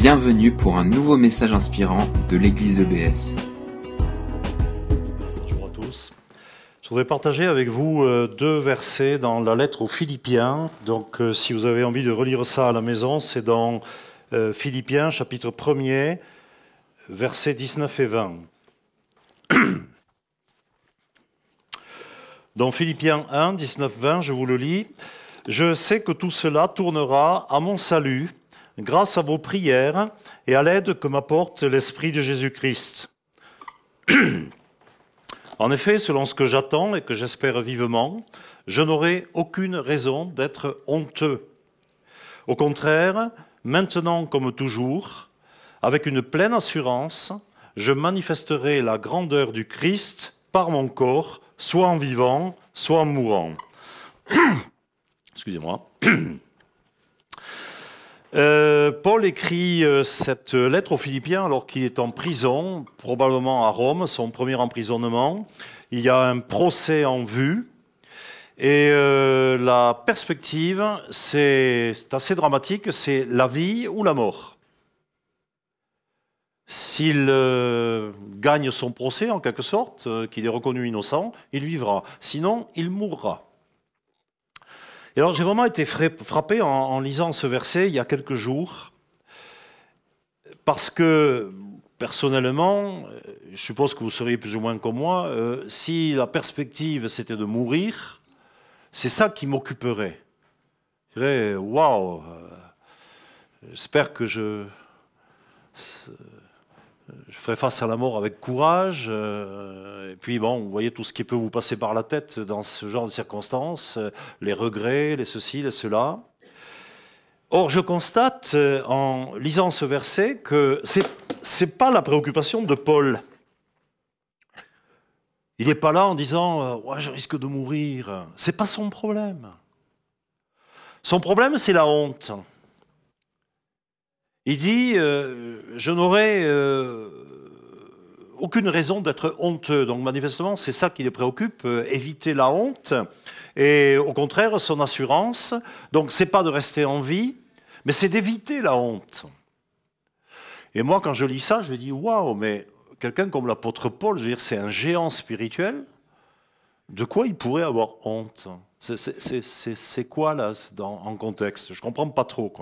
Bienvenue pour un nouveau message inspirant de l'église EBS. Bonjour à tous. Je voudrais partager avec vous euh, deux versets dans la lettre aux Philippiens. Donc euh, si vous avez envie de relire ça à la maison, c'est dans euh, Philippiens chapitre 1er, versets 19 et 20. Dans Philippiens 1, 19, 20, je vous le lis. Je sais que tout cela tournera à mon salut grâce à vos prières et à l'aide que m'apporte l'Esprit de Jésus-Christ. En effet, selon ce que j'attends et que j'espère vivement, je n'aurai aucune raison d'être honteux. Au contraire, maintenant comme toujours, avec une pleine assurance, je manifesterai la grandeur du Christ par mon corps, soit en vivant, soit en mourant. Excusez-moi. Euh, Paul écrit euh, cette lettre aux Philippiens alors qu'il est en prison, probablement à Rome, son premier emprisonnement. Il y a un procès en vue. Et euh, la perspective, c'est assez dramatique, c'est la vie ou la mort. S'il gagne son procès, en quelque sorte, qu'il est reconnu innocent, il vivra. Sinon, il mourra. Et alors j'ai vraiment été frappé en, lisant ce verset il y a quelques jours, parce que personnellement, je suppose que vous seriez plus ou moins comme moi, euh, si la perspective c'était de mourir, c'est ça qui m'occuperait. Je dirais, waouh, euh, j'espère que je je ferai face à la mort avec courage. Euh, et puis bon, vous voyez tout ce qui peut vous passer par la tête dans ce genre de circonstances, euh, les regrets, les ceci, les cela. Or, je constate euh, en lisant ce verset que c'est n'est pas la préoccupation de Paul. Il n'est pas là en disant ouais, je risque de mourir. C'est pas son problème. Son problème, c'est la honte. Il dit je n'aurai aucune raison d'être honteux. Donc manifestement, c'est ça qui les préoccupe, euh, éviter la honte. Et au contraire, son assurance, donc c'est pas de rester en vie, mais c'est d'éviter la honte. Et moi, quand je lis ça, je dis, waouh, mais quelqu'un comme l'apôtre Paul, je veux dire, c'est un géant spirituel. De quoi il pourrait avoir honte? C'est quoi là en contexte? Je ne comprends pas trop.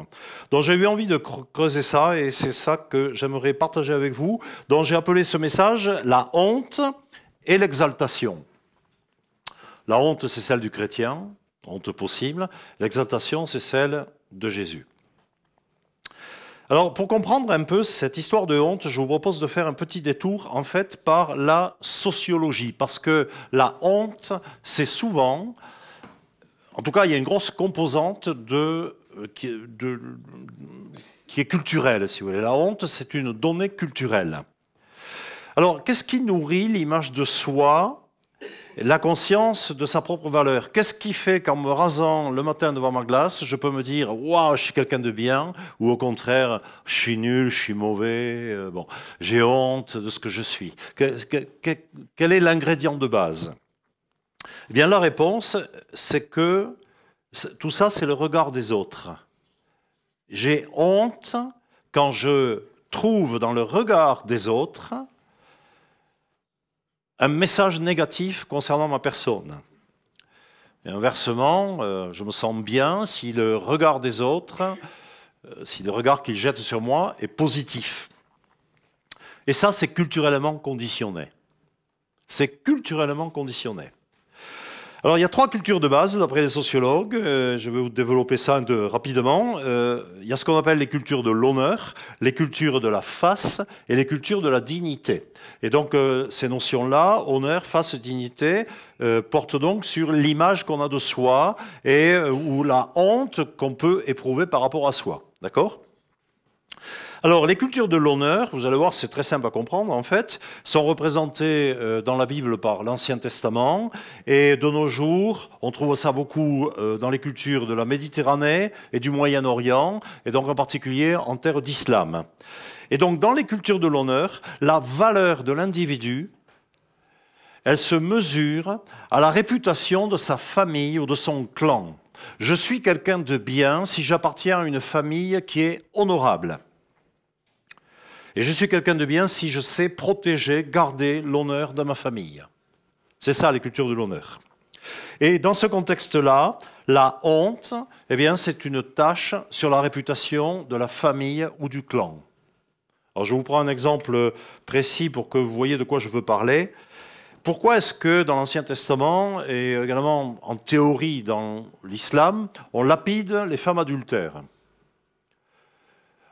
Donc j'ai eu envie de creuser ça et c'est ça que j'aimerais partager avec vous. Donc j'ai appelé ce message la honte et l'exaltation. La honte, c'est celle du chrétien, honte possible. L'exaltation, c'est celle de Jésus. Alors, pour comprendre un peu cette histoire de honte, je vous propose de faire un petit détour, en fait, par la sociologie. Parce que la honte, c'est souvent en tout cas, il y a une grosse composante de, euh, qui, est culturelle, si vous voulez. La honte, c'est une donnée culturelle. Alors, qu'est-ce qui nourrit l'image de soi, la conscience de sa propre valeur? Qu'est-ce qui fait qu'en me rasant le matin devant ma glace, je peux me dire Waouh, je suis quelqu'un de bien Ou au contraire, je suis nul, je suis mauvais, euh, bon, j'ai honte de ce que je suis Quel est l'ingrédient de base? Eh bien, la réponse, c'est que tout ça, c'est le regard des autres. J'ai honte quand je trouve dans le regard des autres un message négatif concernant ma personne. Et inversement, euh, je me sens bien si le regard des autres, euh, si le regard qu'ils jettent sur moi est positif. Et ça, c'est culturellement conditionné. C'est culturellement conditionné. Alors il y a trois cultures de base d'après les sociologues. Euh, je vais vous développer ça rapidement. Euh, il y a ce qu'on appelle les cultures de l'honneur, les cultures de la face et les cultures de la dignité. Et donc euh, ces notions-là, honneur, face, dignité, portent donc sur l'image qu'on a de soi et ou la honte qu'on peut éprouver par rapport à soi. D'accord? Alors, les cultures de l'honneur, vous allez voir, c'est très simple à comprendre, en fait, sont représentées euh, dans la Bible par l'Ancien Testament, et de nos jours, on trouve ça beaucoup euh, dans les cultures de la Méditerranée et du Moyen-Orient, et donc en particulier en terre d'islam. Et donc, dans les cultures de l'honneur, la valeur de l'individu, elle se mesure à la réputation de sa famille ou de son clan. Je suis quelqu'un de bien si j'appartiens à une famille qui est honorable. Et je suis quelqu'un de bien si je sais protéger, garder l'honneur de ma famille. C'est ça les cultures de l'honneur. Et dans ce contexte-là, la honte, eh bien, c'est une tâche sur la réputation de la famille ou du clan. Alors, je vous prends un exemple précis pour que vous voyez de quoi je veux parler. Pourquoi est-ce que dans l'Ancien Testament et également en théorie dans l'islam, on lapide les femmes adultères?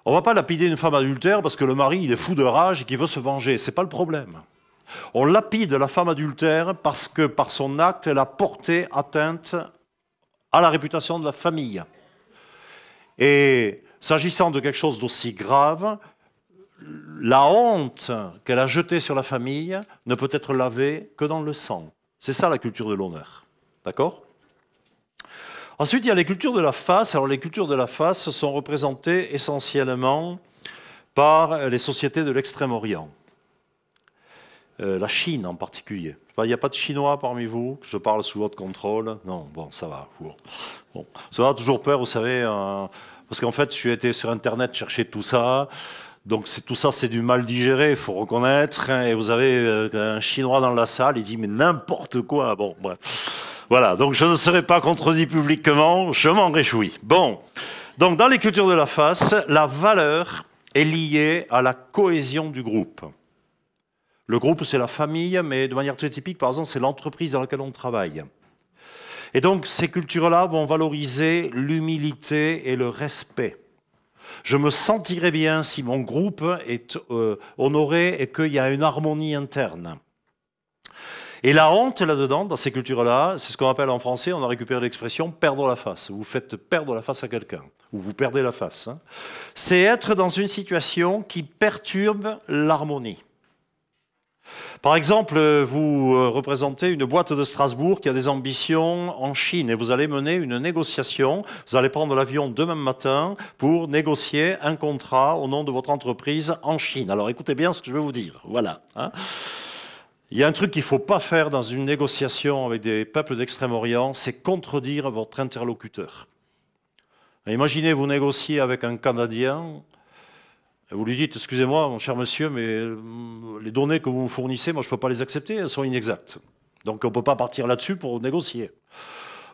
On ne va pas lapider une femme adultère parce que le mari est fou de rage et qu'il veut se venger. Ce n'est pas le problème. On lapide la femme adultère parce que par son acte, elle a porté atteinte à la réputation de la famille. Et s'agissant de quelque chose d'aussi grave, la honte qu'elle a jetée sur la famille ne peut être lavée que dans le sang. C'est ça la culture de l'honneur. D'accord? Ensuite, il y a les cultures de la face. Alors, les cultures de la face sont représentées essentiellement par les sociétés de l'Extrême-Orient. Euh, la Chine en particulier. Il n'y a pas de Chinois parmi vous? Je parle sous votre contrôle Non, bon, ça va. Bon. Ça a toujours peur, vous savez, euh, parce qu'en fait, je suis été sur Internet chercher tout ça. Donc tout ça, c'est du mal digéré, il faut reconnaître. Hein, et vous avez euh, un Chinois dans la salle, il dit mais n'importe quoi. Bon, bref. Voilà, donc je ne serai pas contredit publiquement, je m'en réjouis. Bon, donc dans les cultures de la face, la valeur est liée à la cohésion du groupe. Le groupe, c'est la famille, mais de manière très typique, par exemple, c'est l'entreprise dans laquelle on travaille. Et donc, ces cultures-là vont valoriser l'humilité et le respect. Je me sentirai bien si mon groupe est euh, honoré et qu'il y a une harmonie interne. Et la honte là-dedans, dans ces cultures-là, c'est ce qu'on appelle en français, on a récupéré l'expression perdre la face. Vous faites perdre la face à quelqu'un, ou vous perdez la face. Hein. C'est être dans une situation qui perturbe l'harmonie. Par exemple, vous euh, représentez une boîte de Strasbourg qui a des ambitions en Chine et vous allez mener une négociation. Vous allez prendre l'avion demain matin pour négocier un contrat au nom de votre entreprise en Chine. Alors écoutez bien ce que je vais vous dire. Voilà. Hein. Il y a un truc qu'il ne faut pas faire dans une négociation avec des peuples d'Extrême-Orient, c'est contredire votre interlocuteur. Imaginez, vous négociez avec un Canadien, vous lui dites, excusez-moi, mon cher monsieur, mais euh, les données que vous me fournissez, moi, je ne peux pas les accepter, elles sont inexactes. Donc, on ne peut pas partir là-dessus pour négocier.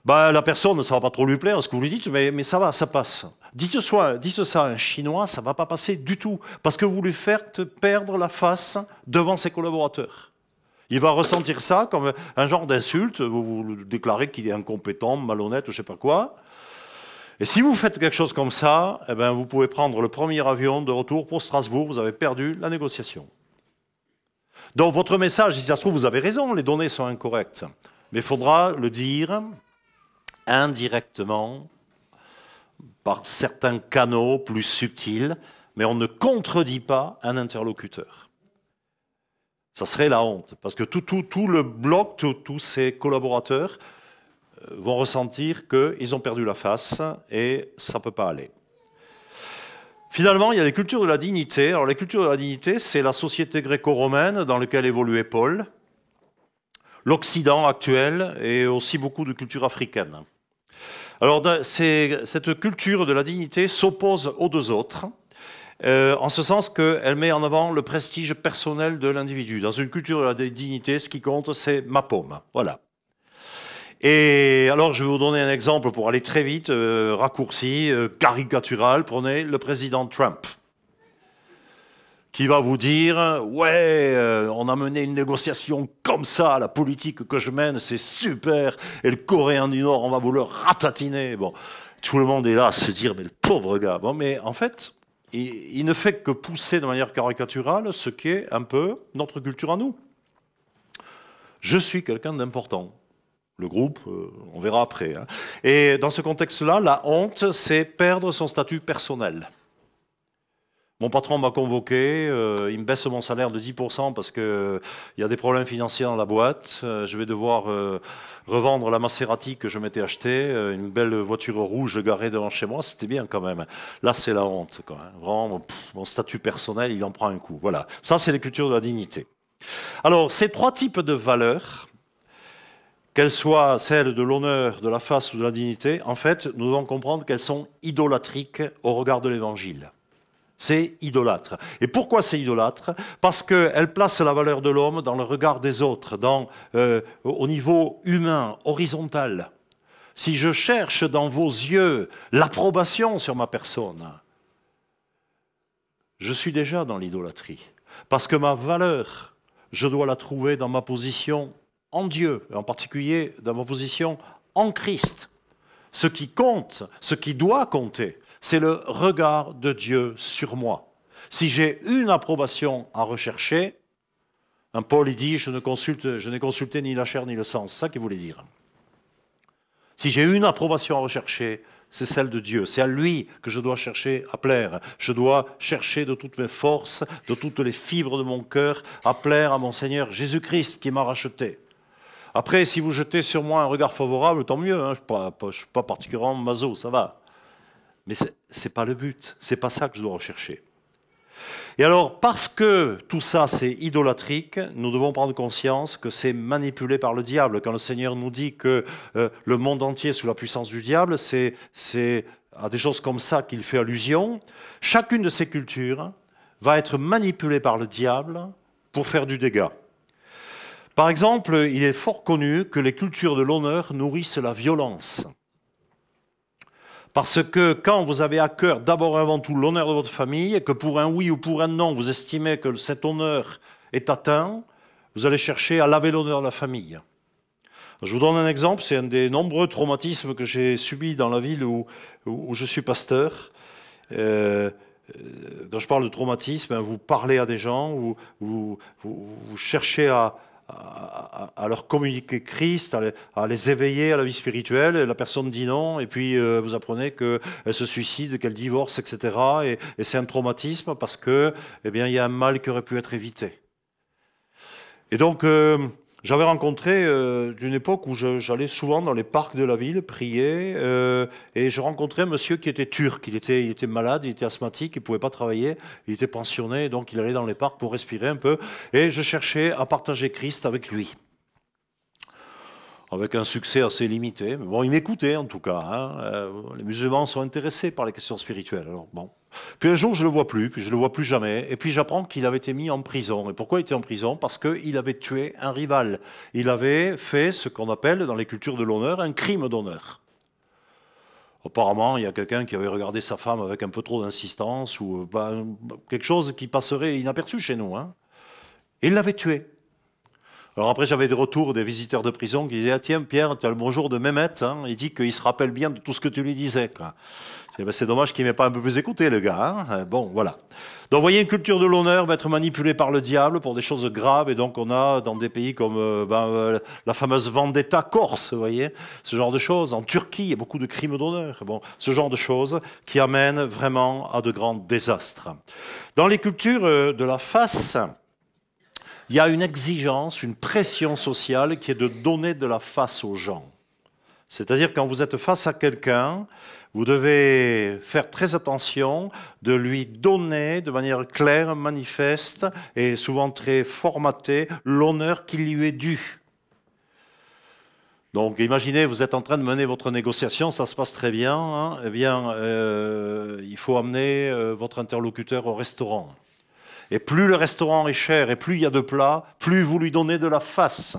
Bah, la personne, ça ne va pas trop lui plaire ce que vous lui dites, mais, mais ça va, ça passe. Dites, soit, dites ça à un Chinois, ça ne va pas passer du tout, parce que vous lui faites perdre la face devant ses collaborateurs. Il va ressentir ça comme un genre d'insulte, vous, vous déclarez qu'il est incompétent, malhonnête, je ne sais pas quoi. Et si vous faites quelque chose comme ça, eh ben, vous pouvez prendre le premier avion de retour pour Strasbourg, vous avez perdu la négociation. Donc votre message, si ça se trouve, vous avez raison, les données sont incorrectes. Mais il faudra le dire indirectement, par certains canaux plus subtils, mais on ne contredit pas un interlocuteur. Ça serait la honte, parce que tout, tout, le bloc, tous ces collaborateurs vont ressentir qu'ils ont perdu la face et ça ne peut pas aller. Finalement, il y a les cultures de la dignité. Alors, les cultures de la dignité, c'est la société gréco-romaine dans laquelle évoluait Paul, l'Occident actuel et aussi beaucoup de cultures africaines. Alors, cette culture de la dignité s'oppose aux deux autres, euh, en ce sens qu'elle met en avant le prestige personnel de l'individu. Dans une culture de la dignité, ce qui compte, c'est ma paume. Voilà. Et alors, je vais vous donner un exemple pour aller très vite, euh, raccourci, euh, caricatural. Prenez le président Trump, qui va vous dire Ouais, on a mené une négociation comme ça, la politique que je mène, c'est super, et le Coréen du Nord, on va vous le ratatiner. Bon, tout le monde est là à se dire Mais le pauvre gars. Bon, mais en fait, il, ne fait que pousser de manière caricaturale ce qui est un peu notre culture à nous. Je suis quelqu'un d'important le groupe, euh, on verra après. Hein. Et dans ce contexte-là, la honte, c'est perdre son statut personnel. Mon patron m'a convoqué, euh, il me baisse mon salaire de 10% parce qu'il y a des problèmes financiers dans la boîte. Euh, je vais devoir revendre la Maserati que je m'étais achetée, une belle voiture rouge garée devant chez moi. C'était bien quand même. Là, c'est la honte. Quand Vraiment, mon statut personnel, il en prend un coup. Voilà. Ça, c'est les cultures de la dignité. Alors, ces trois types de valeurs, qu'elles soient celles de l'honneur, de la face ou de la dignité, en fait, nous devons comprendre qu'elles sont idolatriques au regard de l'Évangile. C'est idolâtre. Et pourquoi c'est idolâtre? Parce qu'elle place la valeur de l'homme dans le regard des autres, euh, au niveau humain, horizontal. Si je cherche dans vos yeux l'approbation sur ma personne, je suis déjà dans l'idolâtrie. Parce que ma valeur, je dois la trouver dans ma position en Dieu, et en particulier dans ma position en Christ. Ce qui compte, ce qui doit compter, c'est le regard de Dieu sur moi. Si j'ai une approbation à rechercher, un Paul il dit je ne consulte, je n'ai consulté ni la chair ni le sang, c'est ça qu'il voulait dire. Si j'ai une approbation à rechercher, c'est celle de Dieu. C'est à lui que je dois chercher à plaire. Je dois chercher de toutes mes forces, de toutes les fibres de mon cœur, à plaire à mon Seigneur Jésus-Christ qui m'a racheté. Après, si vous jetez sur moi un regard favorable, tant mieux. Hein. Je ne suis, pas particulièrement maso, ça va. Mais ce n'est pas le but. C'est pas ça que je dois rechercher. Et alors, parce que tout ça c'est idolâtrique, nous devons prendre conscience que c'est manipulé par le diable. Quand le Seigneur nous dit que euh, le monde entier est sous la puissance du diable, c'est à des choses comme ça qu'il fait allusion. Chacune de ces cultures va être manipulée par le diable pour faire du dégât. Par exemple, il est fort connu que les cultures de l'honneur nourrissent la violence. Parce que quand vous avez à cœur d'abord avant tout l'honneur de votre famille, et que pour un oui ou pour un non, vous estimez que cet honneur est atteint, vous allez chercher à laver l'honneur de la famille. Je vous donne un exemple, c'est un des nombreux traumatismes que j'ai subis dans la ville où, je suis pasteur. Euh, quand je parle de traumatisme, vous parlez à des gens, vous cherchez à, à, leur communiquer Christ, à les, éveiller à la vie spirituelle. Et la personne dit non, et puis euh, vous apprenez qu'elle se suicide, qu'elle divorce, etc. Et, et c'est un traumatisme parce que, eh bien, il y a un mal qui aurait pu être évité. Et donc, euh, j'avais rencontré euh, d'une époque où j'allais souvent dans les parcs de la ville prier euh, et je rencontrais un monsieur qui était turc. Il était, il était malade, il était asthmatique, il pouvait pas travailler, il était pensionné, donc il allait dans les parcs pour respirer un peu. Et je cherchais à partager Christ avec lui avec un succès assez limité. Mais bon, il m'écoutait en tout cas. Hein. Euh, les musulmans sont intéressés par les questions spirituelles. Alors bon. Puis un jour, je le vois plus, puis je le vois plus jamais. Et puis j'apprends qu'il avait été mis en prison. Et pourquoi il était en prison? Parce qu'il avait tué un rival. Il avait fait ce qu'on appelle dans les cultures de l'honneur un crime d'honneur. Apparemment, il y a quelqu'un qui avait regardé sa femme avec un peu trop d'insistance ou bah, quelque chose qui passerait inaperçu chez nous. Hein. Il l'avait tué. Alors après, j'avais des retours des visiteurs de prison qui disaient ah, Tiens, Pierre, tu as le bonjour de Mehmet. Hein. Il dit qu'il se rappelle bien de tout ce que tu lui disais. Ben, c'est dommage qu'il m'ait pas un peu plus écouté, le gars. Hein. Bon, voilà. Donc, vous voyez, une culture de l'honneur va être manipulée par le diable pour des choses graves. Et donc, on a dans des pays comme euh, ben, euh, la fameuse vendetta corse, vous voyez, ce genre de choses. En Turquie, il y a beaucoup de crimes d'honneur. Bon, ce genre de choses qui amènent vraiment à de grands désastres. Dans les cultures euh, de la face, il y a une exigence, une pression sociale qui est de donner de la face aux gens. C'est-à-dire quand vous êtes face à quelqu'un, vous devez faire très attention de lui donner de manière claire, manifeste et souvent très formatée l'honneur qui lui est dû. Donc imaginez, vous êtes en train de mener votre négociation, ça se passe très bien. Hein. eh bien, euh, il faut amener euh, votre interlocuteur au restaurant. Et plus le restaurant est cher et plus il y a de plats, plus vous lui donnez de la face.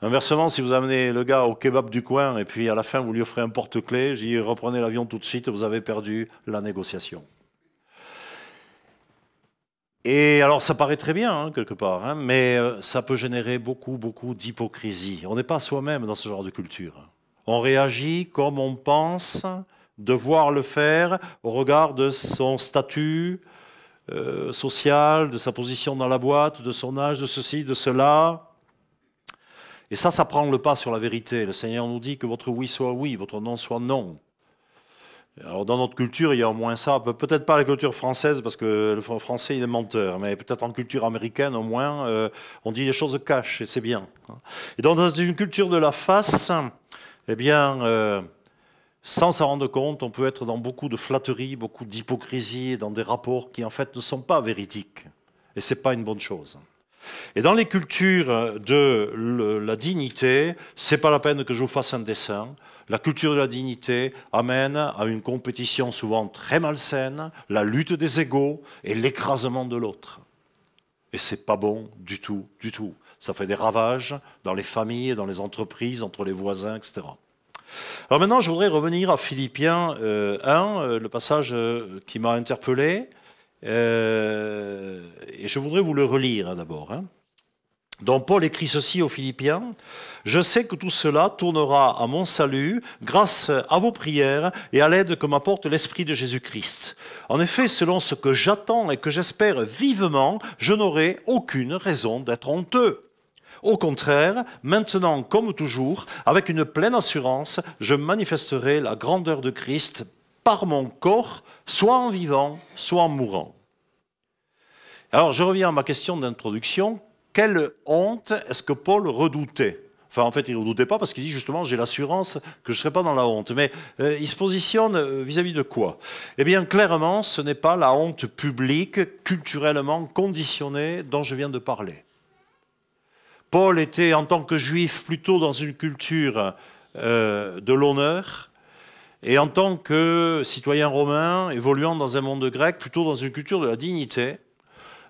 Inversement, si vous amenez le gars au kebab du coin et puis à la fin vous lui offrez un porte-clés, j'y reprenez l'avion tout de suite, vous avez perdu la négociation. Et alors ça paraît très bien hein, quelque part, hein, mais euh, ça peut générer beaucoup, beaucoup d'hypocrisie. On n'est pas soi-même dans ce genre de culture. On réagit comme on pense devoir le faire au regard de son statut, euh, social, de sa position dans la boîte, de son âge, de ceci, de cela. Et ça, ça prend le pas sur la vérité. Le Seigneur nous dit que votre oui soit oui, votre non soit non. Alors dans notre culture, il y a au moins ça, peut-être pas la culture française parce que le français il est menteur, mais peut-être en culture américaine au moins, euh, on dit les choses cash et c'est bien. Et dans une culture de la face, eh bien, euh, sans s'en rendre compte, on peut être dans beaucoup de flatterie, beaucoup d'hypocrisie, dans des rapports qui en fait ne sont pas véridiques. Et ce n'est pas une bonne chose. Et dans les cultures de la dignité, c'est pas la peine que je vous fasse un dessin. La culture de la dignité amène à une compétition souvent très malsaine, la lutte des égaux et l'écrasement de l'autre. Et c'est pas bon du tout, du tout. Ça fait des ravages dans les familles, dans les entreprises, entre les voisins, etc. Alors maintenant, je voudrais revenir à Philippiens 1, euh, euh, le passage euh, qui m'a interpellé. et je voudrais vous le relire hein, d'abord. Hein. Donc Paul écrit ceci aux Philippiens, Je sais que tout cela tournera à mon salut grâce à vos prières et à l'aide que m'apporte l'Esprit de Jésus-Christ. En effet, selon ce que j'attends et que j'espère vivement, je n'aurai aucune raison d'être honteux. Au contraire, maintenant comme toujours, avec une pleine assurance, je manifesterai la grandeur de Christ par mon corps, soit en vivant, soit en mourant. Alors je reviens à ma question d'introduction quelle honte est-ce que Paul redoutait? Enfin, en fait, il ne redoutait pas parce qu'il dit justement, j'ai l'assurance que je ne serai pas dans la honte. Mais euh, il se positionne euh, vis-à-vis de quoi? Eh bien, clairement, ce n'est pas la honte publique, culturellement conditionnée, dont je viens de parler. Paul était, en tant que juif, plutôt dans une culture euh, de l'honneur, et en tant que citoyen romain, évoluant dans un monde grec, plutôt dans une culture de la dignité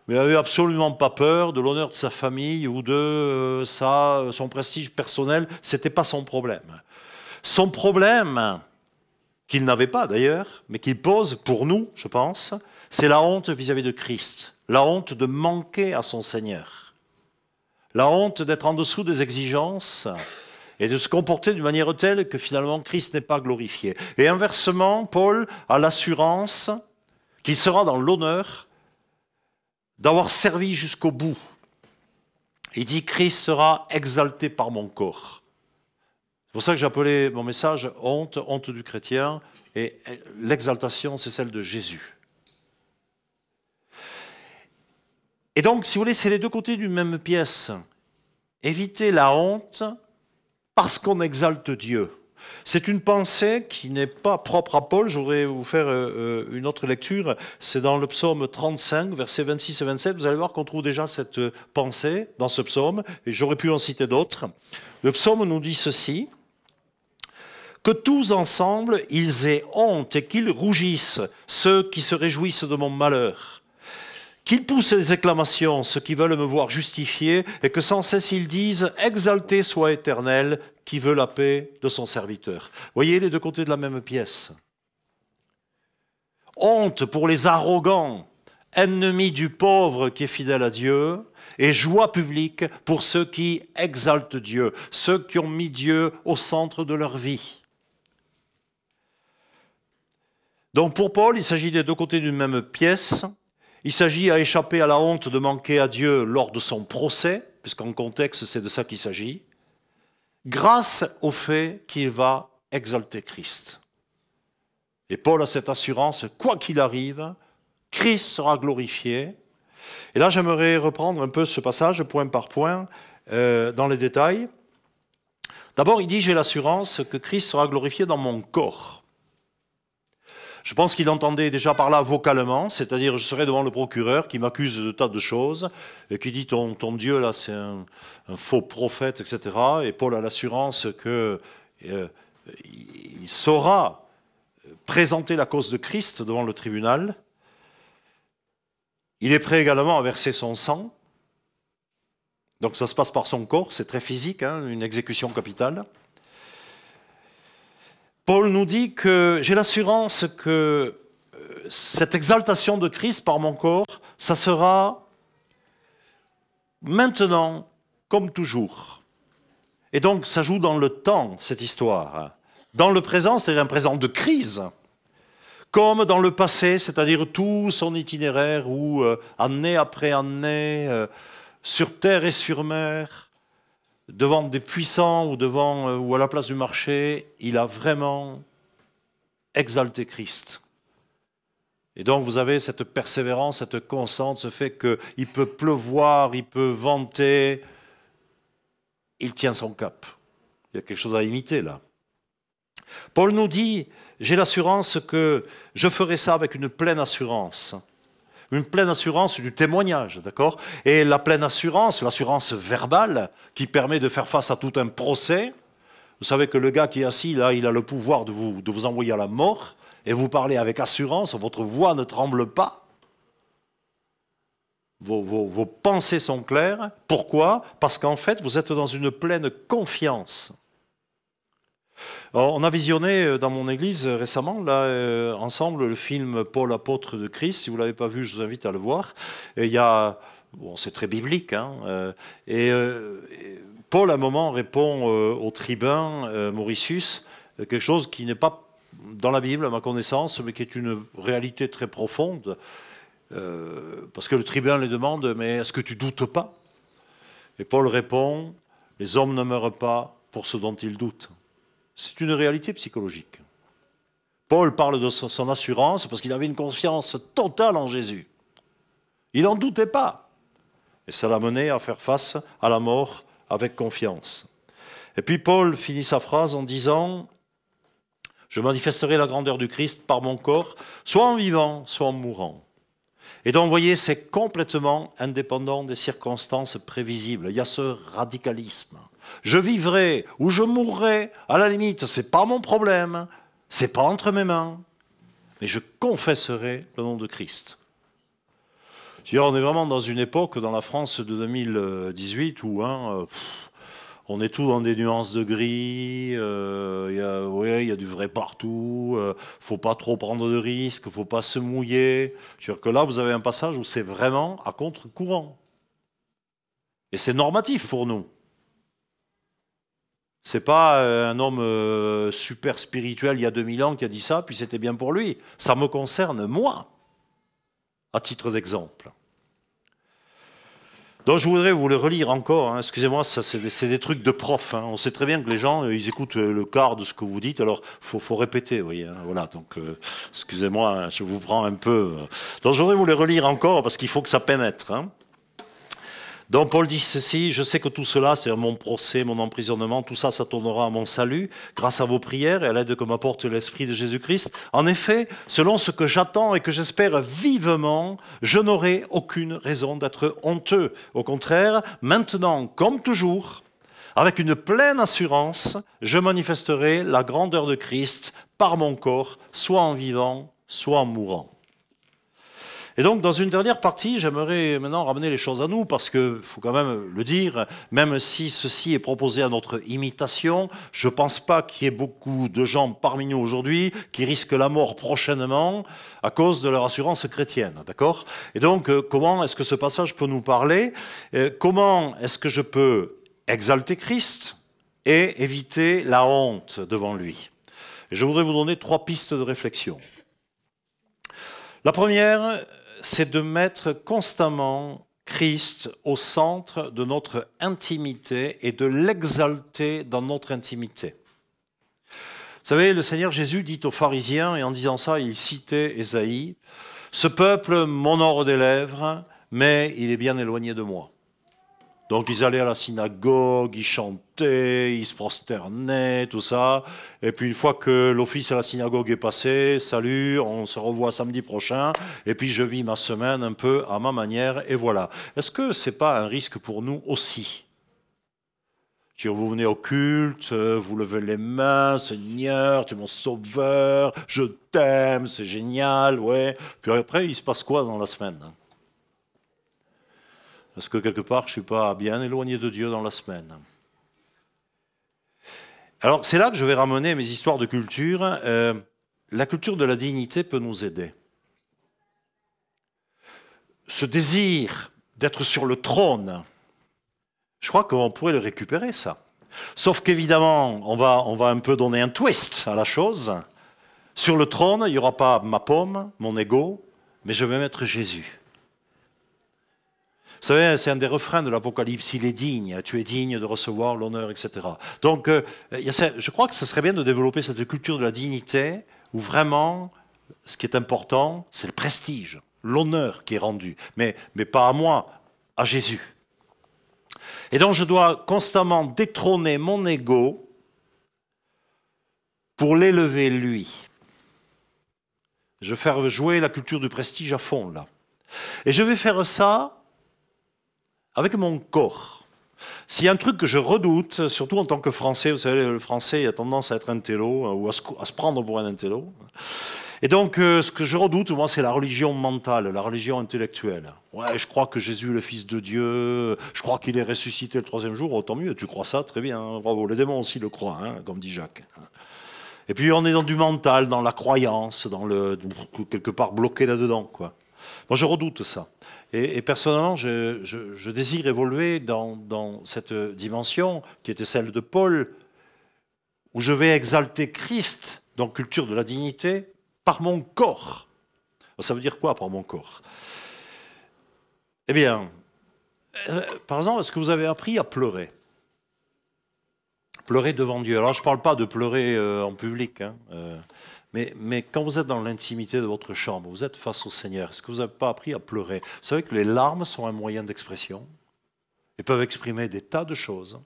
mais il n'avait absolument pas peur de l'honneur de sa famille ou de euh, son prestige personnel. Ce n'était pas son problème. Son problème, qu'il n'avait pas d'ailleurs, mais qu'il pose pour nous, je pense, c'est la honte vis-à-vis -vis de Christ, la honte de manquer à son Seigneur, la honte d'être en dessous des exigences et de se comporter d'une manière telle que finalement Christ n'est pas glorifié. Et inversement, Paul a l'assurance qu'il sera dans l'honneur d'avoir servi jusqu'au bout. Il dit Christ sera exalté par mon corps. C'est pour ça que j'ai appelé mon message honte, honte du chrétien, et l'exaltation, c'est celle de Jésus. Et donc, si vous voulez, c'est les deux côtés d'une même pièce. Éviter la honte parce qu'on exalte Dieu. C'est une pensée qui n'est pas propre à Paul. Je voudrais vous faire euh, euh, une autre lecture. C'est dans le psaume 35, versets 26 et 27. Vous allez voir qu'on trouve déjà cette pensée dans ce psaume, et j'aurais pu en citer d'autres. Le psaume nous dit ceci. Que tous ensemble, ils aient honte et qu'ils rougissent, ceux qui se réjouissent de mon malheur qu'ils poussent les acclamations, ceux qui veulent me voir justifié, et que sans cesse ils disent Exalté soit éternel, qui veut la paix de son serviteur. Voyez les deux côtés de la même pièce. Honte pour les arrogants, ennemis du pauvre qui est fidèle à Dieu, et joie publique pour ceux qui exaltent Dieu, ceux qui ont mis Dieu au centre de leur vie. Donc pour Paul, il s'agit des deux côtés d'une même pièce. Il s'agit à échapper à la honte de manquer à Dieu lors de son procès, puisqu'en contexte c'est de ça qu'il s'agit, grâce au fait qu'il va exalter Christ. Et Paul a cette assurance, quoi qu'il arrive, Christ sera glorifié. Et là, j'aimerais reprendre un peu ce passage point par point euh, dans les détails. D'abord, il dit, j'ai l'assurance que Christ sera glorifié dans mon corps. Je pense qu'il entendait déjà par là vocalement, c'est-à-dire je serai devant le procureur qui m'accuse de tas de choses et qui dit ton, ton Dieu là c'est un, faux prophète, etc. Et Paul a l'assurance qu'il euh, saura présenter la cause de Christ devant le tribunal. Il est prêt également à verser son sang. Donc ça se passe par son corps, c'est très physique, hein, une exécution capitale. Paul nous dit que j'ai l'assurance que euh, cette exaltation de Christ par mon corps, ça sera maintenant comme toujours. Et donc ça joue dans le temps, cette histoire. Dans le présent, c'est-à-dire un présent de crise, comme dans le passé, c'est-à-dire tout son itinéraire où, euh, année après année, euh, sur terre et sur mer, devant des puissants ou, devant, euh, à la place du marché, il a vraiment exalté Christ. Et donc vous avez cette persévérance, cette constante, ce fait qu'il peut pleuvoir, il peut vanter, il tient son cap. Il y a quelque chose à imiter là. Paul nous dit, j'ai l'assurance que je ferai ça avec une pleine assurance. Une pleine assurance du témoignage, d'accord? Et la pleine assurance, l'assurance verbale, qui permet de faire face à tout un procès. Vous savez que le gars qui est assis là, il a le pouvoir de vous, de vous envoyer à la mort, et vous parlez avec assurance, votre voix ne tremble pas. Vos, vos pensées sont claires. Pourquoi? Parce qu'en fait, vous êtes dans une pleine confiance on a visionné euh, dans mon église euh, récemment, là, euh, ensemble, le film Paul apôtre de Christ. Si vous ne l'avez pas vu, je vous invite à le voir. il y a, bon, c'est très biblique, hein, et, Paul, à un moment, répond au tribun Mauritius quelque chose qui n'est pas dans la Bible, à ma connaissance, mais qui est une réalité très profonde. parce que le tribun lui demande, mais est-ce que tu doutes pas? Et Paul répond, les hommes ne meurent pas pour ce dont ils doutent. C'est une réalité psychologique. Paul parle de son assurance parce qu'il avait une confiance totale en Jésus. Il n'en doutait pas. Et ça l'a mené à faire face à la mort avec confiance. Et puis Paul finit sa phrase en disant, je manifesterai la grandeur du Christ par mon corps, soit en vivant, soit en mourant. Et donc, vous voyez, c'est complètement indépendant des circonstances prévisibles. Il y a ce radicalisme. Je vivrai ou je mourrai, à la limite, c'est pas mon problème, c'est pas entre mes mains, mais je confesserai le nom de Christ. On est vraiment dans une époque, dans la France de 2018, où hein, on est tout dans des nuances de gris, euh, il y, a du vrai partout, euh, faut pas trop prendre de risques, faut pas se mouiller. Je veux dire que là, vous avez un passage où c'est vraiment à contre-courant. Et c'est normatif pour nous. C'est pas euh, un homme euh, super spirituel il y a 2000 ans qui a dit ça, puis c'était bien pour lui. Ça me concerne moi, à titre d'exemple. Donc je voudrais vous le relire encore. Hein. Excusez-moi, c'est des, trucs de prof. Hein. On sait très bien que les gens, euh, ils écoutent le quart de ce que vous dites. Alors faut, faut répéter, vous voyez. Hein. Voilà. Donc excusez-moi, je vous prends un peu. Donc je voudrais vous le relire encore parce qu'il faut que ça pénètre. Donc Paul dit ceci, je sais que tout cela, c'est mon procès, mon emprisonnement, tout ça, ça tournera à mon salut, grâce à vos prières et à l'aide que m'apporte l'Esprit de Jésus-Christ. En effet, selon ce que j'attends et que j'espère vivement, je n'aurai aucune raison d'être honteux. Au contraire, maintenant, comme toujours, avec une pleine assurance, je manifesterai la grandeur de Christ par mon corps, soit en vivant, soit en mourant. Et donc, dans une dernière partie, j'aimerais maintenant ramener les choses à nous, parce qu'il faut quand même le dire, même si ceci est proposé à notre imitation, je ne pense pas qu'il y ait beaucoup de gens parmi nous aujourd'hui qui risquent la mort prochainement à cause de leur assurance chrétienne. D'accord? Et donc, euh, comment est-ce que ce passage peut nous parler? Euh, Comment est-ce que je peux exalter Christ et éviter la honte devant lui? Je voudrais vous donner trois pistes de réflexion. La première, c'est de mettre constamment Christ au centre de notre intimité et de l'exalter dans notre intimité. Vous savez, le Seigneur Jésus dit aux pharisiens, et en disant ça, il citait Ésaïe, Ce peuple m'honore des lèvres, mais il est bien éloigné de moi. Donc ils allaient à la synagogue, ils chantaient, ils se prosternaient, tout ça. Et puis une fois que l'office à la synagogue est passé, salut, on se revoit samedi prochain. Et puis je vis ma semaine un peu à ma manière, et voilà. Est-ce que c'est pas un risque pour nous aussi? Vous venez au culte, vous levez les mains, Seigneur, tu es mon sauveur, je t'aime, c'est génial, ouais. Puis après, il se passe quoi dans la semaine? Parce que quelque part, je ne suis pas bien éloigné de Dieu dans la semaine. Alors, c'est là que je vais ramener mes histoires de culture. Euh, la culture de la dignité peut nous aider. Ce désir d'être sur le trône, je crois qu'on pourrait le récupérer, ça. Sauf qu'évidemment, on va, un peu donner un twist à la chose. Sur le trône, il n'y aura pas ma pomme, mon ego, mais je vais mettre Jésus. Vous savez, c'est un des refrains de l'Apocalypse, il est digne, tu es digne de recevoir l'honneur, etc. Donc, euh, je crois que ce serait bien de développer cette culture de la dignité, où vraiment, ce qui est important, c'est le prestige, l'honneur qui est rendu, mais, mais pas à moi, à Jésus. Et donc, je dois constamment détrôner mon ego pour l'élever lui. Je vais faire jouer la culture du prestige à fond, là. Et je vais faire ça avec mon corps. S'il y a un truc que je redoute, surtout en tant que Français, vous savez, le Français a tendance à être un télo, ou à se, prendre pour un intello. Et donc, euh, ce que je redoute, moi, c'est la religion mentale, la religion intellectuelle. Ouais, je crois que Jésus est le Fils de Dieu, je crois qu'il est ressuscité le troisième jour, autant mieux, tu crois ça, très bien, bravo. Les démons aussi le croient, hein, comme dit Jacques. Et puis, on est dans du mental, dans la croyance, dans le, quelque part bloqué là-dedans, quoi. Moi, je redoute ça. Et, personnellement, je, désire évoluer dans, cette dimension qui était celle de Paul, où je vais exalter Christ, dans culture de la dignité, par mon corps. Ça veut dire quoi par mon corps? Eh bien, euh, par exemple, est-ce que vous avez appris à pleurer? Pleurer devant Dieu. Alors, je ne parle pas de pleurer euh, en public, hein, euh, mais, quand vous êtes dans l'intimité de votre chambre, vous êtes face au Seigneur, est-ce que vous n'avez pas appris à pleurer? Vous savez que les larmes sont un moyen d'expression et peuvent exprimer des tas de choses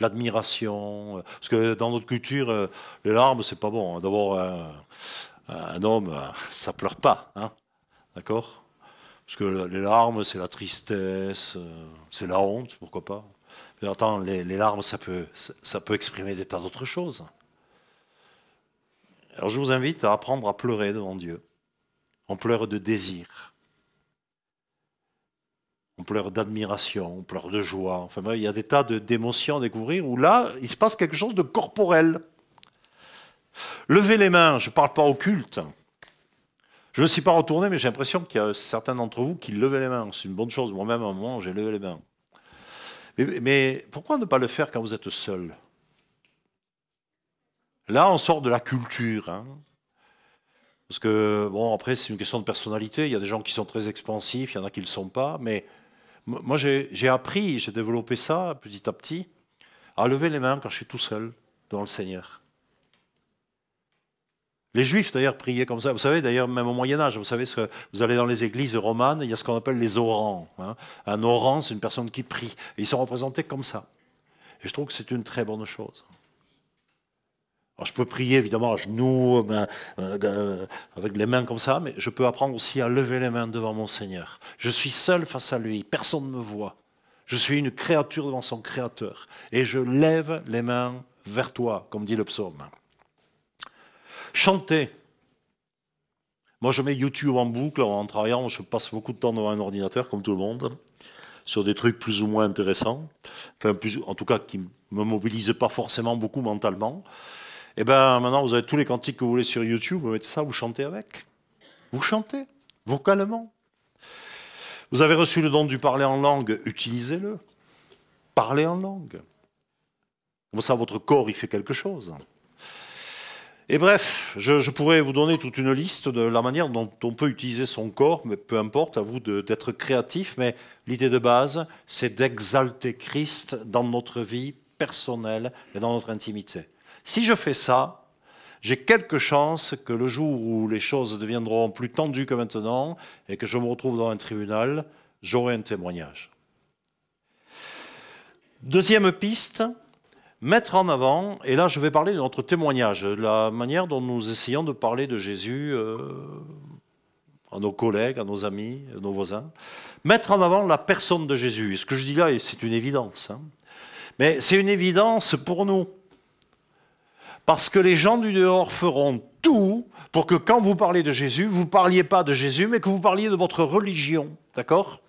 l'admiration. Parce que dans notre culture, les larmes, c'est pas bon. Hein. D'abord, un homme, ça pleure pas, hein d'accord? Parce que les larmes, c'est la tristesse, c'est la honte, pourquoi pas Mais attends, les, larmes, ça peut, ça peut exprimer des tas d'autres choses. Alors je vous invite à apprendre à pleurer devant Dieu. On pleure de désir. On pleure d'admiration, on pleure de joie. Enfin, il y a des tas d'émotions à découvrir où là, il se passe quelque chose de corporel. Levez les mains, je ne parle pas au culte. Je ne suis pas retourné, mais j'ai l'impression qu'il y a certains d'entre vous qui levaient les mains. C'est une bonne chose. Moi-même, à un moment, j'ai levé les mains. Mais, pourquoi ne pas le faire quand vous êtes seul? Là, on sort de la culture. Hein. Parce que, bon, après, c'est une question de personnalité. Il y a des gens qui sont très expansifs, il y en a qui ne le sont pas. Mais moi, j'ai appris, j'ai développé ça petit à petit, à lever les mains quand je suis tout seul devant le Seigneur. Les Juifs, d'ailleurs, priaient comme ça. Vous savez, d'ailleurs, même au Moyen Âge, vous savez, ce vous allez dans les églises romanes, il y a ce qu'on appelle les orants. Hein. Un orant, c'est une personne qui prie. Et ils sont représentés comme ça. Et je trouve que c'est une très bonne chose. Je peux prier, évidemment, à genoux, euh, euh, avec les mains comme ça, mais je peux apprendre aussi à lever les mains devant mon Seigneur. Je suis seul face à lui, personne ne me voit. Je suis une créature devant son Créateur. Et je lève les mains vers toi, comme dit le psaume. Chanter. Moi, je mets YouTube en boucle en travaillant. Je passe beaucoup de temps devant un ordinateur, comme tout le monde, sur des trucs plus ou moins intéressants. Enfin, en tout cas, qui ne me mobilisent pas forcément beaucoup mentalement. Et eh bien, maintenant, vous avez tous les cantiques que vous voulez sur YouTube. Vous mettez ça, vous chantez avec. Vous chantez, vocalement. Vous avez reçu le don du parler en langue, utilisez-le. Parlez en langue. Comme ça, votre corps, il fait quelque chose. Et bref, je, pourrais vous donner toute une liste de la manière dont on peut utiliser son corps, mais peu importe, à vous d'être créatif, mais l'idée de base, c'est d'exalter Christ dans notre vie personnelle et dans notre intimité. Si je fais ça, j'ai quelques chances que le jour où les choses deviendront plus tendues que maintenant et que je me retrouve dans un tribunal, j'aurai un témoignage. Deuxième piste, mettre en avant, et là je vais parler de notre témoignage, la manière dont nous essayons de parler de Jésus euh, à nos collègues, à nos amis, à nos voisins, mettre en avant la personne de Jésus. ce que je dis là, c'est une évidence, hein. mais c'est une évidence pour nous. Parce que les gens du dehors feront tout pour que quand vous parlez de Jésus, vous ne parliez pas de Jésus, mais que vous parliez de votre religion. D'accord?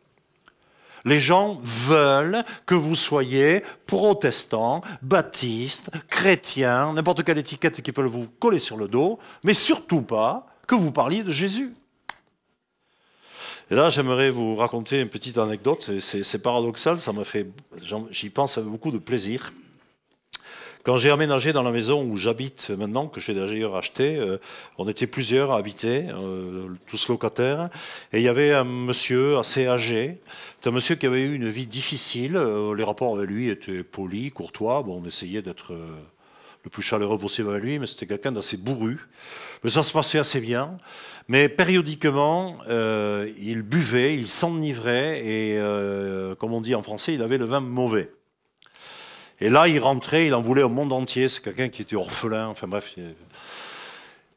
Les gens veulent que vous soyez protestant, baptiste, chrétien, n'importe quelle étiquette qui peut vous coller sur le dos, mais surtout pas que vous parliez de Jésus. Et là, j'aimerais vous raconter une petite anecdote. C'est paradoxal, ça m'a fait, j'y pense avec beaucoup de plaisir. Quand j'ai aménagé dans la maison où j'habite maintenant, que j'ai d'ailleurs acheté, euh, on était plusieurs à habiter, euh, tous locataires, et il y avait un monsieur assez âgé. C'est un monsieur qui avait eu une vie difficile. Euh, les rapports avec lui étaient polis, courtois. Bon, on essayait d'être le plus chaleureux possible avec lui, mais c'était quelqu'un d'assez bourru. Mais ça se passait assez bien. Mais périodiquement, il buvait, il s'enivrait, et comme on dit en français, il avait le vin mauvais. Et là, il rentrait, il en voulait au monde entier. C'est quelqu'un qui était orphelin, enfin bref.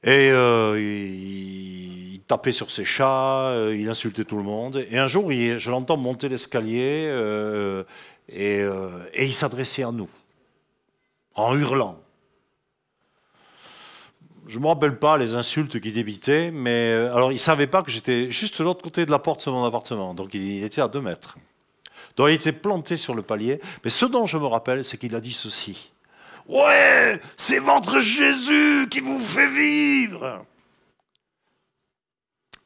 Et euh, il, tapait sur ses chats, euh, il insultait tout le monde. Et un jour, je l'entends monter l'escalier euh, et, il s'adressait à nous, en hurlant. Je ne me rappelle pas les insultes qu'il débitait, mais alors il savait pas que j'étais juste de l'autre côté de la porte de mon appartement, donc il était à deux mètres. Donc il était planté sur le palier. Mais ce dont je me rappelle, c'est qu'il a dit ceci. Ouais, c'est votre Jésus qui vous fait vivre.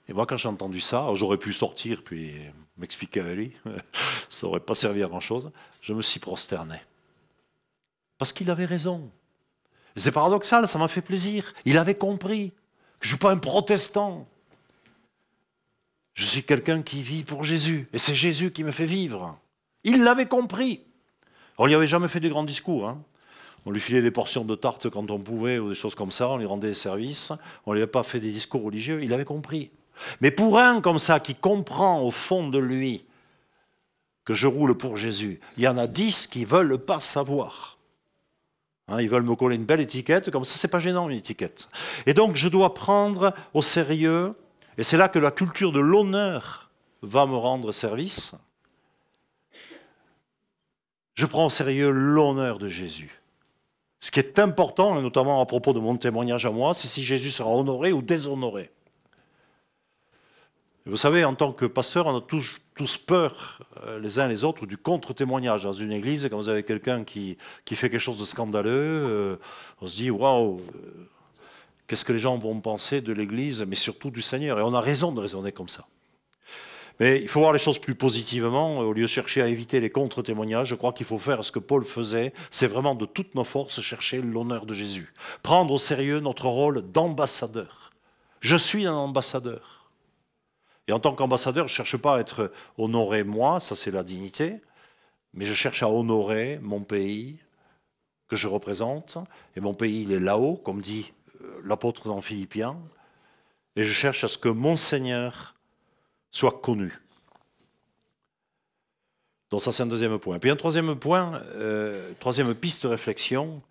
Et moi, quand j'ai entendu ça, j'aurais pu sortir puis m'expliquer avec lui, ça n'aurait pas servi à grand-chose, je me suis prosterné. Parce qu'il avait raison. C'est paradoxal, ça m'a fait plaisir. Il avait compris que je ne suis pas un protestant. Je suis quelqu'un qui vit pour Jésus, et c'est Jésus qui me fait vivre. Il l'avait compris. On lui avait jamais fait de grands discours. Hein. On lui filait des portions de tarte quand on pouvait, ou des choses comme ça, on lui rendait des services. On ne lui avait pas fait des discours religieux, il avait compris. Mais pour un comme ça, qui comprend au fond de lui que je roule pour Jésus, il y en a dix qui ne veulent pas savoir. Hein, ils veulent me coller une belle étiquette, comme ça, c'est pas gênant une étiquette. Et donc, je dois prendre au sérieux, et c'est là que la culture de l'honneur va me rendre service. Je prends au sérieux l'honneur de Jésus. Ce qui est important, notamment à propos de mon témoignage à moi, c'est si Jésus sera honoré ou déshonoré. vous savez, en tant que pasteur, on a tous, peur euh, les uns les autres du contre-témoignage. Dans une église, quand vous avez quelqu'un qui, fait quelque chose de scandaleux, euh, on se dit waouh, qu'est-ce que les gens vont penser de l'église, mais surtout du Seigneur? Et on a raison de raisonner comme ça. Mais il faut voir les choses plus positivement. Au lieu de chercher à éviter les contre-témoignages, je crois qu'il faut faire ce que Paul faisait. C'est vraiment de toutes nos forces chercher l'honneur de Jésus. Prendre au sérieux notre rôle d'ambassadeur. Je suis un ambassadeur. Et en tant qu'ambassadeur, je ne cherche pas à être honoré moi, ça c'est la dignité, mais je cherche à honorer mon pays que je représente. Et mon pays, il est là-haut, comme dit l'apôtre dans Philippiens. Et je cherche à ce que mon Seigneur soit connu. Donc ça, c'est un deuxième point. Puis un troisième point, euh, troisième piste de réflexion,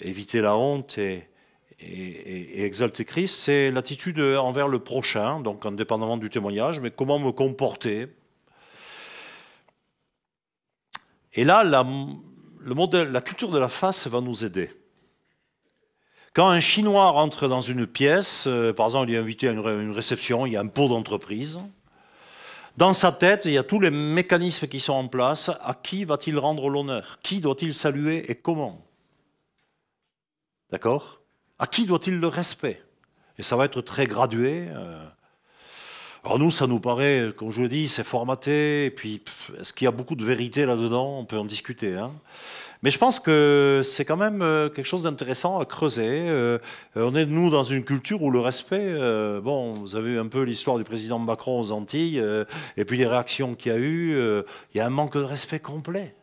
éviter la honte et, exalter Christ, c'est l'attitude envers le prochain, donc indépendamment du témoignage, mais comment me comporter. Et là, le modèle, la culture de la face va nous aider. Quand un Chinois rentre dans une pièce, euh, par exemple, il est invité à une, réception, il y a un pot d'entreprise. Dans sa tête, il y a tous les mécanismes qui sont en place. À qui va-t-il rendre l'honneur? Qui doit-il saluer et comment? D'accord? À qui doit-il le respect? Et ça va être très gradué. Euh. Alors nous, ça nous paraît, comme je le dis, c'est formaté. Et puis, est-ce qu'il y a beaucoup de vérité là-dedans? On peut en discuter. Hein mais je pense que c'est quand même euh, quelque chose d'intéressant à creuser. Euh, on est, nous, dans une culture où le respect, euh, bon, vous avez un peu l'histoire du président Macron aux Antilles, et puis les réactions qu'il y a eu, il y a un manque de respect complet.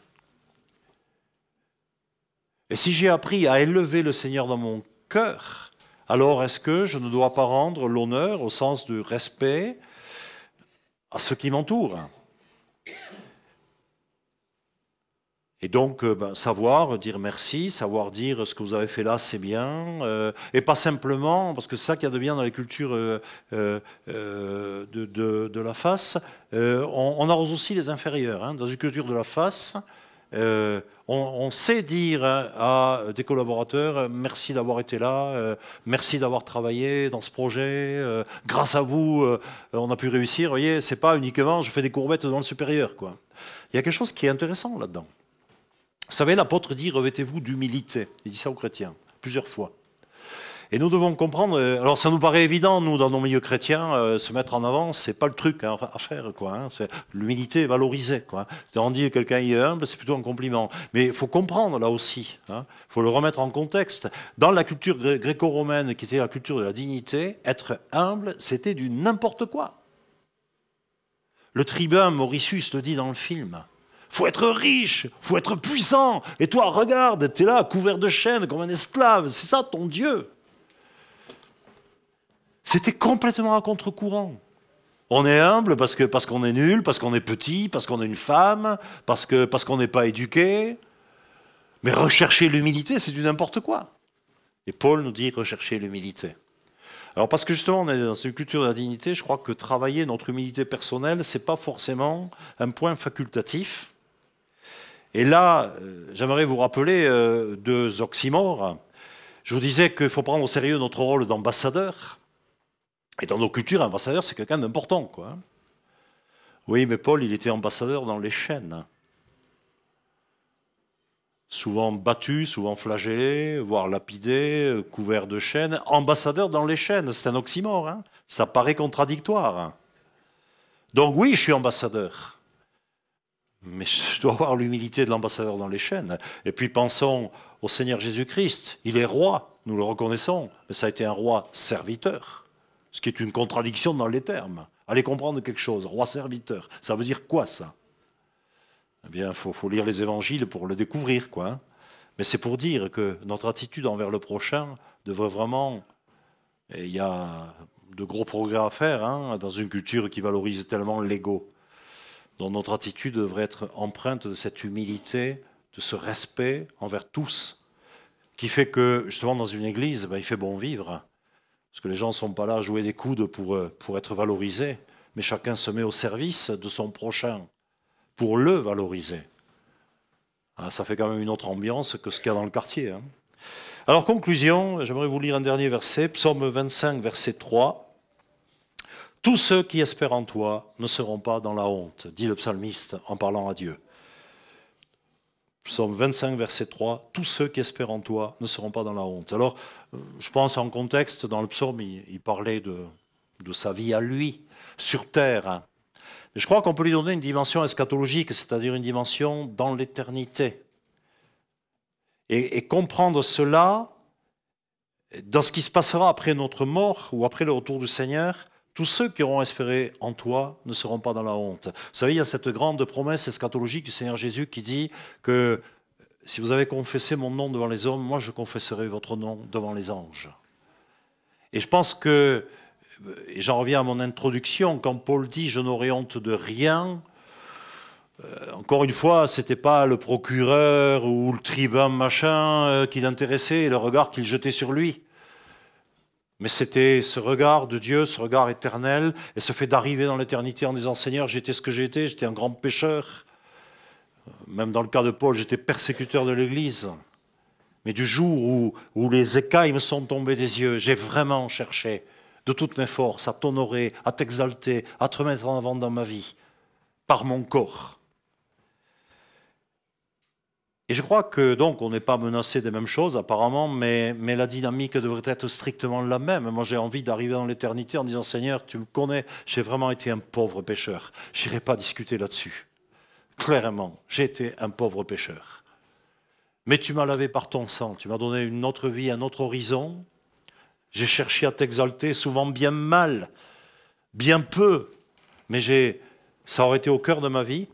Et si j'ai appris à élever le Seigneur dans mon cœur, alors est-ce que je ne dois pas rendre l'honneur au sens du respect à ceux qui m'entourent? Et donc, euh, ben, savoir dire merci, savoir dire ce que vous avez fait là, c'est bien, euh, et pas simplement, parce que c'est ça qu'il y a de bien dans les cultures euh, de, la face, on, on, arrose aussi les inférieurs. Hein. Dans une culture de la face, on, on, sait dire à des collaborateurs merci d'avoir été là, merci d'avoir travaillé dans ce projet, grâce à vous, on a pu réussir. Vous voyez, c'est pas uniquement je fais des courbettes dans le supérieur. Quoi. Il y a quelque chose qui est intéressant là-dedans. Vous savez, l'apôtre dit revêtez-vous d'humilité. Il dit ça aux chrétiens plusieurs fois. Et nous devons comprendre. Euh, alors, ça nous paraît évident, nous, dans nos milieux chrétiens, euh, se mettre en avant, c'est pas le truc hein, à faire, quoi. Hein, l'humilité valorisée, quoi. On dit que quelqu'un est humble, c'est plutôt un compliment. Mais il faut comprendre là aussi. Il hein, faut le remettre en contexte. Dans la culture gréco-romaine, qui était la culture de la dignité, être humble, c'était du n'importe quoi. Le tribun Mauritius le dit dans le film faut être riche, faut être puissant. Et toi, regarde, tu es là, couvert de chaînes, comme un esclave. C'est ça ton Dieu. C'était complètement à contre-courant. On est humble parce qu'on parce qu'on est nul, parce qu'on est petit, parce qu'on est une femme, parce qu'on parce qu'on n'est pas éduqué. Mais rechercher l'humilité, c'est du n'importe quoi. Et Paul nous dit rechercher l'humilité. Alors parce que justement, on est dans une culture de la dignité, je crois que travailler notre humilité personnelle, c'est pas forcément un point facultatif. Et là, euh, j'aimerais vous rappeler euh, deux oxymores. Je vous disais qu'il faut prendre au sérieux notre rôle d'ambassadeur. Et dans nos cultures, ambassadeur, c'est quelqu'un d'important. Quoi. Oui, mais Paul, il était ambassadeur dans les chaînes. Souvent battu, souvent flagellé, voire lapidé, couvert de chaînes. Ambassadeur dans les chaînes, c'est un oxymore. Hein Ça paraît contradictoire. Donc oui, je suis ambassadeur. Mais je dois avoir l'humilité de l'ambassadeur dans les chaînes. Et puis pensons au Seigneur Jésus-Christ. Il est roi, nous le reconnaissons, mais ça a été un roi serviteur, ce qui est une contradiction dans les termes. Allez comprendre quelque chose, roi serviteur. Ça veut dire quoi ça? Eh bien, il faut, lire les évangiles pour le découvrir, quoi. Hein. Mais c'est pour dire que notre attitude envers le prochain devrait vraiment. il y a de gros progrès à faire hein, dans une culture qui valorise tellement l'ego dont notre attitude devrait être empreinte de cette humilité, de ce respect envers tous, qui fait que, justement, dans une église, ben, il fait bon vivre. Parce que les gens ne sont pas là à jouer des coudes pour, euh, pour être valorisés, mais chacun se met au service de son prochain pour le valoriser. Ah, ça fait quand même une autre ambiance que ce qu'il y a dans le quartier. Hein. Alors, conclusion, j'aimerais vous lire un dernier verset, psaume 25, verset 3. Tous ceux qui espèrent en toi ne seront pas dans la honte, dit le psalmiste en parlant à Dieu. Psaume 25, verset 3, tous ceux qui espèrent en toi ne seront pas dans la honte. Alors, euh, je pense en contexte, dans le psaume, il, parlait de, sa vie à lui, sur terre. Je crois qu'on peut lui donner une dimension eschatologique, c'est-à-dire une dimension dans l'éternité. Et comprendre cela dans ce qui se passera après notre mort ou après le retour du Seigneur, tous ceux qui auront espéré en toi ne seront pas dans la honte. Vous savez, il y a cette grande promesse eschatologique du Seigneur Jésus qui dit que si vous avez confessé mon nom devant les hommes, moi je confesserai votre nom devant les anges. Et je pense que, et j'en reviens à mon introduction, quand Paul dit je n'aurai honte de rien, euh, encore une fois, ce n'était pas le procureur ou le tribun machin euh, qui l'intéressait et le regard qu'il jetait sur lui. Mais c'était ce regard de Dieu, ce regard éternel, et ce fait d'arriver dans l'éternité en disant Seigneur, j'étais ce que j'étais, j'étais un grand pécheur. Même dans le cas de Paul, j'étais persécuteur de l'Église. Mais du jour où, les écailles me sont tombées des yeux, j'ai vraiment cherché de toutes mes forces à t'honorer, à t'exalter, à te mettre en avant dans ma vie, par mon corps. Et je crois que donc on n'est pas menacé des mêmes choses apparemment, mais, mais la dynamique devrait être strictement la même. Moi j'ai envie d'arriver dans l'éternité en disant Seigneur, tu me connais, j'ai vraiment été un pauvre pécheur. J'irai pas discuter là-dessus. Clairement, j'ai été un pauvre pécheur. Mais tu m'as lavé par ton sang, tu m'as donné une autre vie, un autre horizon. J'ai cherché à t'exalter, souvent bien mal, bien peu, mais j'ai, ça aurait été au cœur de ma vie.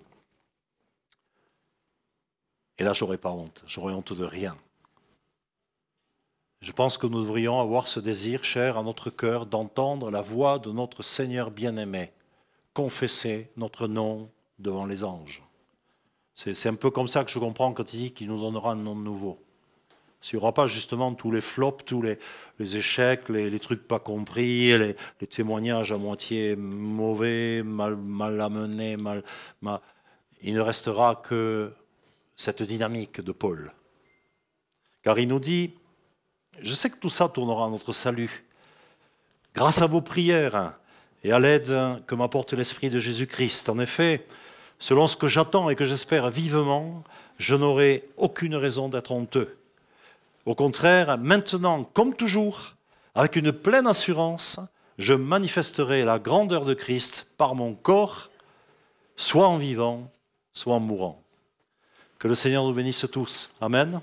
Et là, j'aurais pas honte. J'aurais honte de rien. Je pense que nous devrions avoir ce désir, cher à notre cœur, d'entendre la voix de notre Seigneur bien-aimé, confesser notre nom devant les anges. C'est un peu comme ça que je comprends quand il dit qu'il nous donnera un nom nouveau. S'il n'y aura pas justement tous les flops, tous les, échecs, les, trucs pas compris, les, témoignages à moitié mauvais, mal, mal amenés, mal, mal, il ne restera que cette dynamique de Paul. Car il nous dit, je sais que tout ça tournera à notre salut, grâce à vos prières et à l'aide que m'apporte l'Esprit de Jésus-Christ. En effet, selon ce que j'attends et que j'espère vivement, je n'aurai aucune raison d'être honteux. Au contraire, maintenant, comme toujours, avec une pleine assurance, je manifesterai la grandeur de Christ par mon corps, soit en vivant, soit en mourant. Que le Seigneur nous bénisse tous. Amen.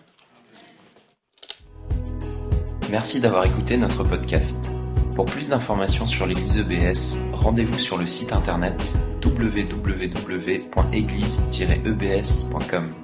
Merci d'avoir écouté notre podcast. Pour plus d'informations sur l'Église EBS, rendez-vous sur le site internet www.église-ebs.com.